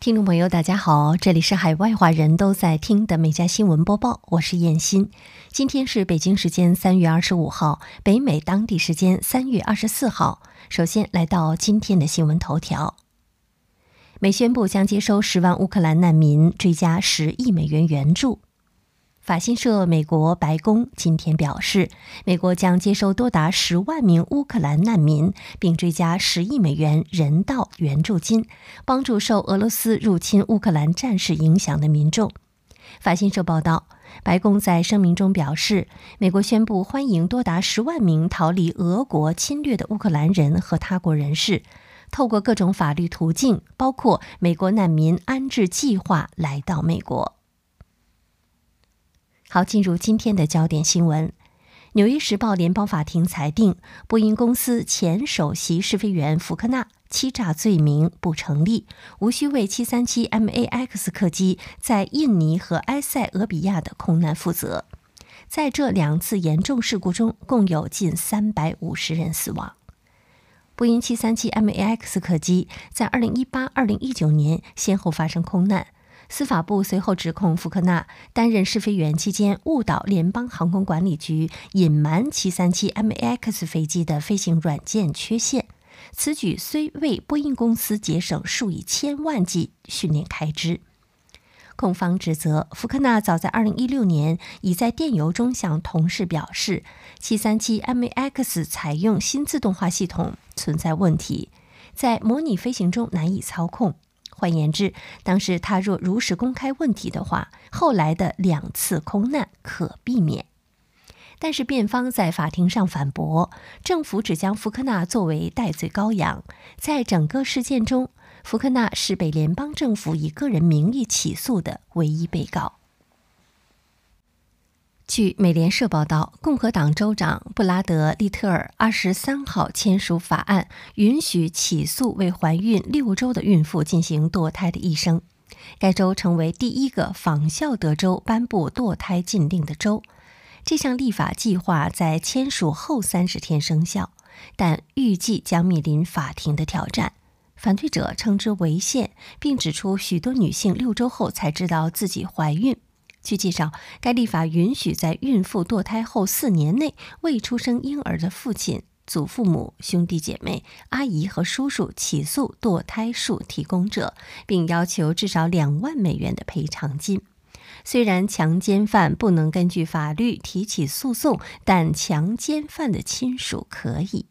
听众朋友，大家好，这里是海外华人都在听的每家新闻播报，我是燕欣。今天是北京时间三月二十五号，北美当地时间三月二十四号。首先来到今天的新闻头条：美宣布将接收十万乌克兰难民，追加十亿美元援助。法新社美国白宫今天表示，美国将接收多达十万名乌克兰难民，并追加十亿美元人道援助金，帮助受俄罗斯入侵乌克兰战事影响的民众。法新社报道，白宫在声明中表示，美国宣布欢迎多达十万名逃离俄国侵略的乌克兰人和他国人士，透过各种法律途径，包括美国难民安置计划，来到美国。好，进入今天的焦点新闻。《纽约时报》联邦法庭裁定，波音公司前首席试飞员福克纳欺诈罪名不成立，无需为737 MAX 客机在印尼和埃塞俄比亚的空难负责。在这两次严重事故中，共有近350人死亡。波音737 MAX 客机在2018、2019年先后发生空难。司法部随后指控福克纳担任试飞员期间误导联邦航空管理局，隐瞒737 MAX 飞机的飞行软件缺陷。此举虽为波音公司节省数以千万计训练开支。控方指责福克纳早在2016年已在电邮中向同事表示，737 MAX 采用新自动化系统存在问题，在模拟飞行中难以操控。换言之，当时他若如实公开问题的话，后来的两次空难可避免。但是辩方在法庭上反驳，政府只将福克纳作为代罪羔羊。在整个事件中，福克纳是被联邦政府以个人名义起诉的唯一被告。据美联社报道，共和党州长布拉德利特尔二十三号签署法案，允许起诉为怀孕六周的孕妇进行堕胎的医生。该州成为第一个仿效德州颁布堕胎禁令的州。这项立法计划在签署后三十天生效，但预计将面临法庭的挑战。反对者称之违宪，并指出许多女性六周后才知道自己怀孕。据介绍，该立法允许在孕妇堕胎后四年内未出生婴儿的父亲、祖父母、兄弟姐妹、阿姨和叔叔起诉堕胎术提供者，并要求至少两万美元的赔偿金。虽然强奸犯不能根据法律提起诉讼，但强奸犯的亲属可以。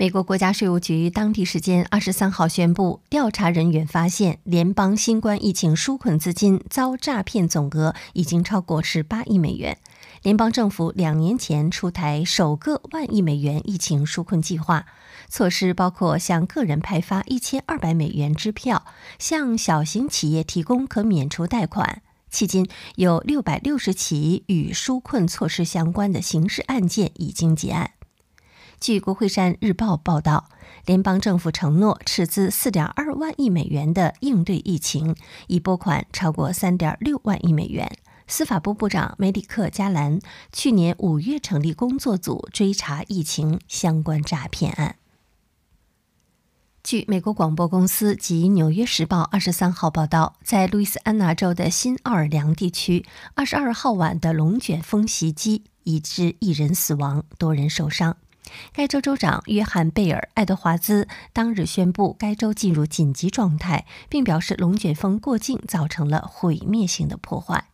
美国国家税务局当地时间二十三号宣布，调查人员发现联邦新冠疫情纾困资金遭诈骗，总额已经超过十八亿美元。联邦政府两年前出台首个万亿美元疫情纾困计划，措施包括向个人派发一千二百美元支票，向小型企业提供可免除贷款。迄今有六百六十起与纾困措施相关的刑事案件已经结案。据国会山日报报道，联邦政府承诺斥资四点二万亿美元的应对疫情，已拨款超过三点六万亿美元。司法部部长梅里克·加兰去年五月成立工作组追查疫情相关诈骗案。据美国广播公司及《纽约时报》二十三号报道，在路易斯安那州的新奥尔良地区，二十二号晚的龙卷风袭击，已致一人死亡，多人受伤。该州州长约翰·贝尔·爱德华兹当日宣布，该州进入紧急状态，并表示龙卷风过境造成了毁灭性的破坏。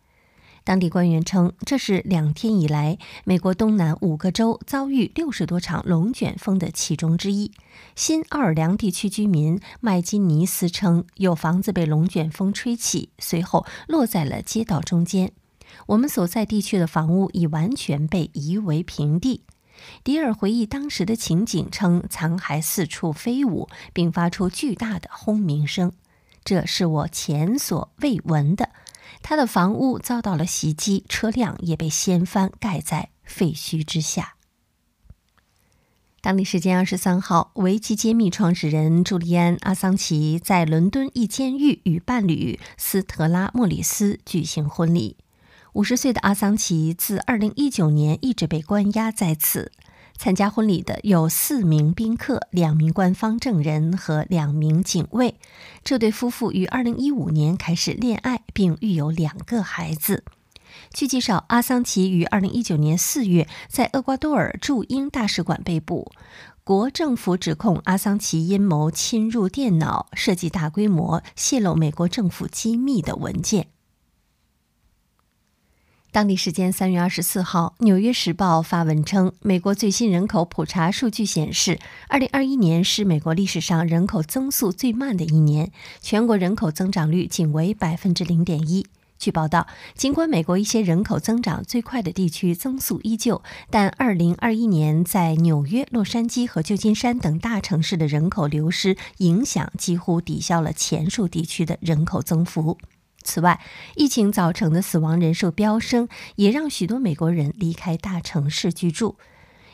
当地官员称，这是两天以来美国东南五个州遭遇六十多场龙卷风的其中之一。新奥尔良地区居民麦金尼斯称，有房子被龙卷风吹起，随后落在了街道中间。我们所在地区的房屋已完全被夷为平地。迪尔回忆当时的情景，称残骸四处飞舞，并发出巨大的轰鸣声，这是我前所未闻的。他的房屋遭到了袭击，车辆也被掀翻，盖在废墟之下。当地时间二十三号，维基揭秘创始人朱利安·阿桑奇在伦敦一监狱与伴侣斯特拉·莫里斯举行婚礼。五十岁的阿桑奇自二零一九年一直被关押在此。参加婚礼的有四名宾客、两名官方证人和两名警卫。这对夫妇于二零一五年开始恋爱，并育有两个孩子。据介绍，阿桑奇于二零一九年四月在厄瓜多尔驻英大使馆被捕。国政府指控阿桑奇阴谋侵入电脑，设计大规模泄露美国政府机密的文件。当地时间三月二十四号，《纽约时报》发文称，美国最新人口普查数据显示，二零二一年是美国历史上人口增速最慢的一年，全国人口增长率仅为百分之零点一。据报道，尽管美国一些人口增长最快的地区增速依旧，但2021年在纽约、洛杉矶和旧金山等大城市的人口流失影响几乎抵消了前述地区的人口增幅。此外，疫情造成的死亡人数飙升，也让许多美国人离开大城市居住。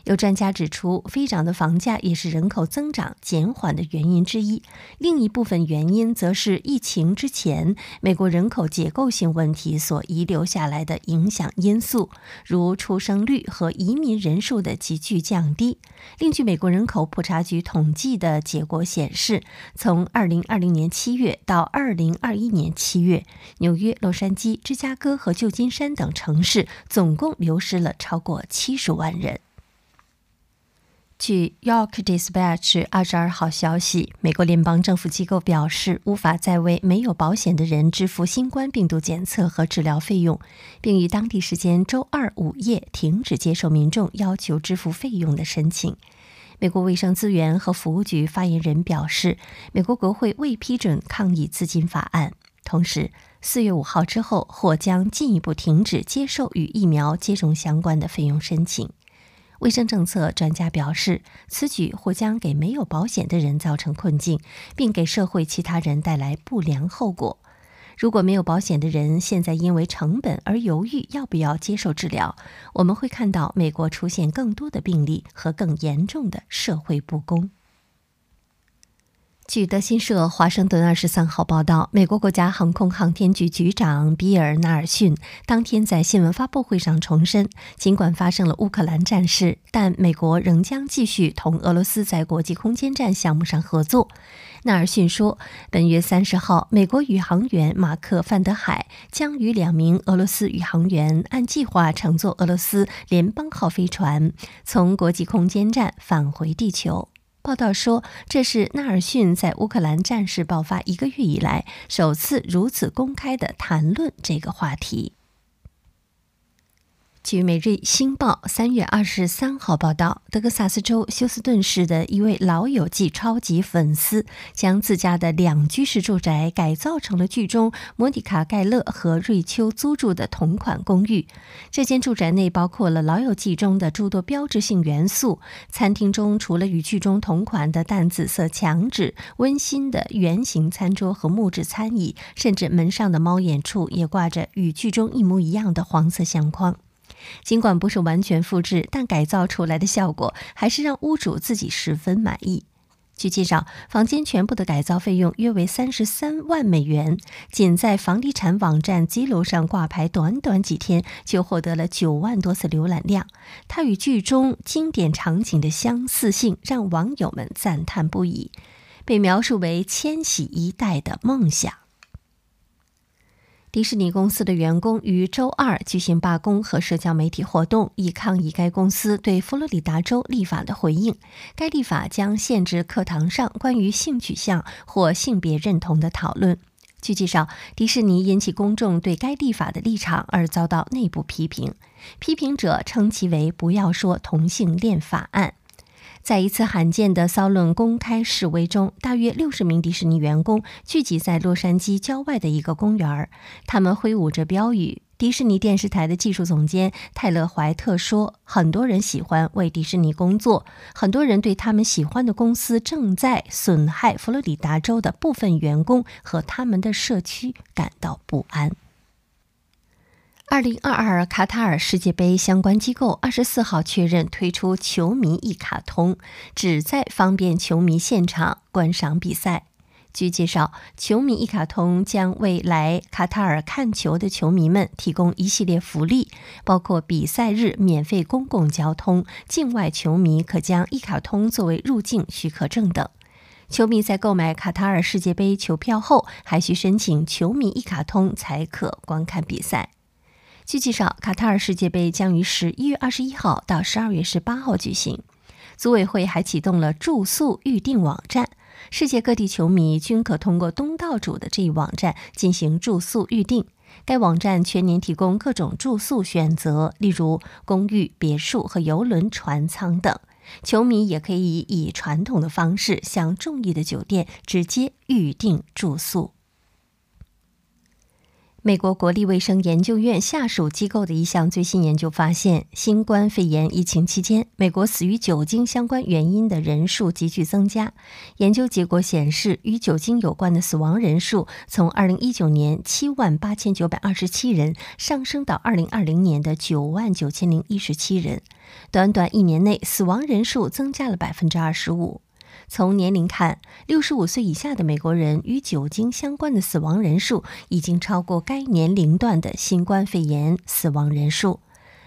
有专家指出，飞涨的房价也是人口增长减缓的原因之一。另一部分原因则是疫情之前美国人口结构性问题所遗留下来的影响因素，如出生率和移民人数的急剧降低。另据美国人口普查局统计的结果显示，从2020年7月到2021年7月，纽约、洛杉矶、芝加哥和旧金山等城市总共流失了超过70万人。据《York Dispatch》二十二号消息，美国联邦政府机构表示，无法再为没有保险的人支付新冠病毒检测和治疗费用，并于当地时间周二午夜停止接受民众要求支付费用的申请。美国卫生资源和服务局发言人表示，美国国会未批准抗疫资金法案，同时四月五号之后或将进一步停止接受与疫苗接种相关的费用申请。卫生政策专家表示，此举或将给没有保险的人造成困境，并给社会其他人带来不良后果。如果没有保险的人现在因为成本而犹豫要不要接受治疗，我们会看到美国出现更多的病例和更严重的社会不公。据德新社华盛顿二十三号报道，美国国家航空航天局局长比尔·纳尔逊当天在新闻发布会上重申，尽管发生了乌克兰战事，但美国仍将继续同俄罗斯在国际空间站项目上合作。纳尔逊说，本月三十号，美国宇航员马克·范德海将与两名俄罗斯宇航员按计划乘坐俄罗斯联邦号飞船，从国际空间站返回地球。报道说，这是纳尔逊在乌克兰战事爆发一个月以来首次如此公开的谈论这个话题。据《每日星报》三月二十三号报道，德克萨斯州休斯顿市的一位老友记超级粉丝将自家的两居室住宅改造成了剧中莫妮卡·盖勒和瑞秋租住的同款公寓。这间住宅内包括了老友记中的诸多标志性元素。餐厅中除了与剧中同款的淡紫色墙纸、温馨的圆形餐桌和木质餐椅，甚至门上的猫眼处也挂着与剧中一模一样的黄色相框。尽管不是完全复制，但改造出来的效果还是让屋主自己十分满意。据介绍，房间全部的改造费用约为三十三万美元，仅在房地产网站基楼上挂牌，短短几天就获得了九万多次浏览量。它与剧中经典场景的相似性让网友们赞叹不已，被描述为千禧一代的梦想。迪士尼公司的员工于周二举行罢工和社交媒体活动，以抗议该公司对佛罗里达州立法的回应。该立法将限制课堂上关于性取向或性别认同的讨论。据介绍，迪士尼引起公众对该立法的立场而遭到内部批评，批评者称其为“不要说同性恋法案”。在一次罕见的骚乱公开示威中，大约六十名迪士尼员工聚集在洛杉矶郊外的一个公园儿他们挥舞着标语。迪士尼电视台的技术总监泰勒·怀特说：“很多人喜欢为迪士尼工作，很多人对他们喜欢的公司正在损害佛罗里达州的部分员工和他们的社区感到不安。”二零二二卡塔尔世界杯相关机构二十四号确认推出球迷一卡通，旨在方便球迷现场观赏比赛。据介绍，球迷一卡通将为来卡塔尔看球的球迷们提供一系列福利，包括比赛日免费公共交通、境外球迷可将一卡通作为入境许可证等。球迷在购买卡塔尔世界杯球票后，还需申请球迷一卡通才可观看比赛。据介绍，卡塔尔世界杯将于十一月二十一号到十二月十八号举行。组委会还启动了住宿预订网站。世界各地球迷均可通过东道主的这一网站进行住宿预订。该网站全年提供各种住宿选择，例如公寓、别墅和游轮船舱等。球迷也可以以传统的方式向中意的酒店直接预订住宿。美国国立卫生研究院下属机构的一项最新研究发现，新冠肺炎疫情期间，美国死于酒精相关原因的人数急剧增加。研究结果显示，与酒精有关的死亡人数从2019年7万8927人上升到2020年的9万9017人，短短一年内，死亡人数增加了25%。从年龄看，六十五岁以下的美国人与酒精相关的死亡人数已经超过该年龄段的新冠肺炎死亡人数。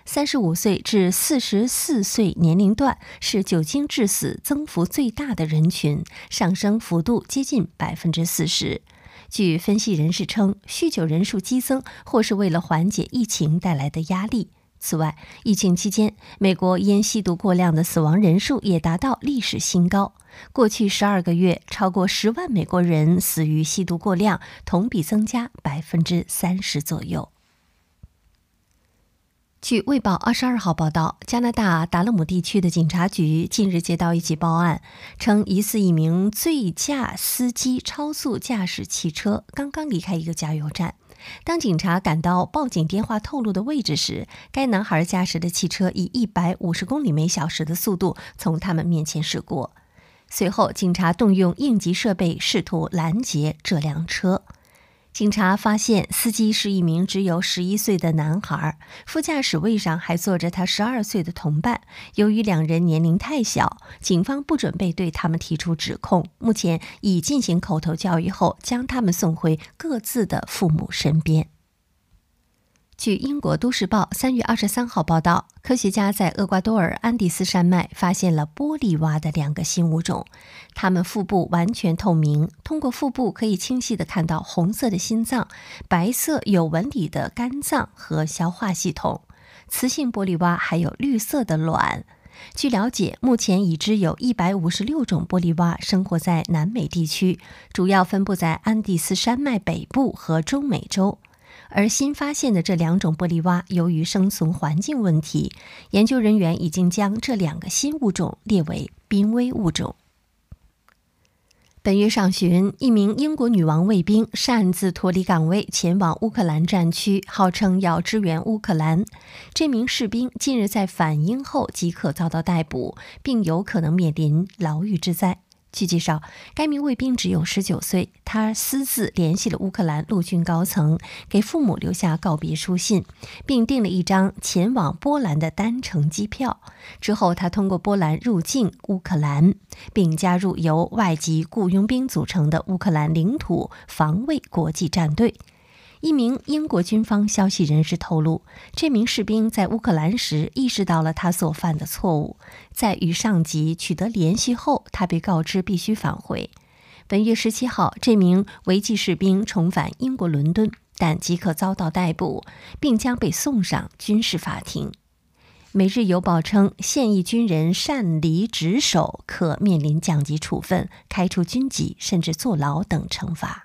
三十五岁至四十四岁年龄段是酒精致死增幅最大的人群，上升幅度接近百分之四十。据分析人士称，酗酒人数激增或是为了缓解疫情带来的压力。此外，疫情期间，美国因吸毒过量的死亡人数也达到历史新高。过去十二个月，超过十万美国人死于吸毒过量，同比增加百分之三十左右。据《卫报》二十二号报道，加拿大达勒姆地区的警察局近日接到一起报案，称疑似一名醉驾司机超速驾驶汽车，刚刚离开一个加油站。当警察赶到报警电话透露的位置时，该男孩驾驶的汽车以一百五十公里每小时的速度从他们面前驶过。随后，警察动用应急设备试图拦截这辆车。警察发现司机是一名只有十一岁的男孩，副驾驶位上还坐着他十二岁的同伴。由于两人年龄太小，警方不准备对他们提出指控。目前已进行口头教育后，将他们送回各自的父母身边。据英国《都市报》三月二十三号报道，科学家在厄瓜多尔安第斯山脉发现了玻璃蛙的两个新物种，它们腹部完全透明，通过腹部可以清晰地看到红色的心脏、白色有纹理的肝脏和消化系统。雌性玻璃蛙还有绿色的卵。据了解，目前已知有一百五十六种玻璃蛙生活在南美地区，主要分布在安第斯山脉北部和中美洲。而新发现的这两种玻璃蛙，由于生存环境问题，研究人员已经将这两个新物种列为濒危物种。本月上旬，一名英国女王卫兵擅自脱离岗位，前往乌克兰战区，号称要支援乌克兰。这名士兵近日在返英后即可遭到逮捕，并有可能面临牢狱之灾。据介绍，该名卫兵只有十九岁。他私自联系了乌克兰陆军高层，给父母留下告别书信，并订了一张前往波兰的单程机票。之后，他通过波兰入境乌克兰，并加入由外籍雇佣兵组成的乌克兰领土防卫国际战队。一名英国军方消息人士透露，这名士兵在乌克兰时意识到了他所犯的错误，在与上级取得联系后，他被告知必须返回。本月十七号，这名违纪士兵重返英国伦敦，但即刻遭到逮捕，并将被送上军事法庭。《每日邮报》称，现役军人擅离职守可面临降级处分、开除军籍，甚至坐牢等惩罚。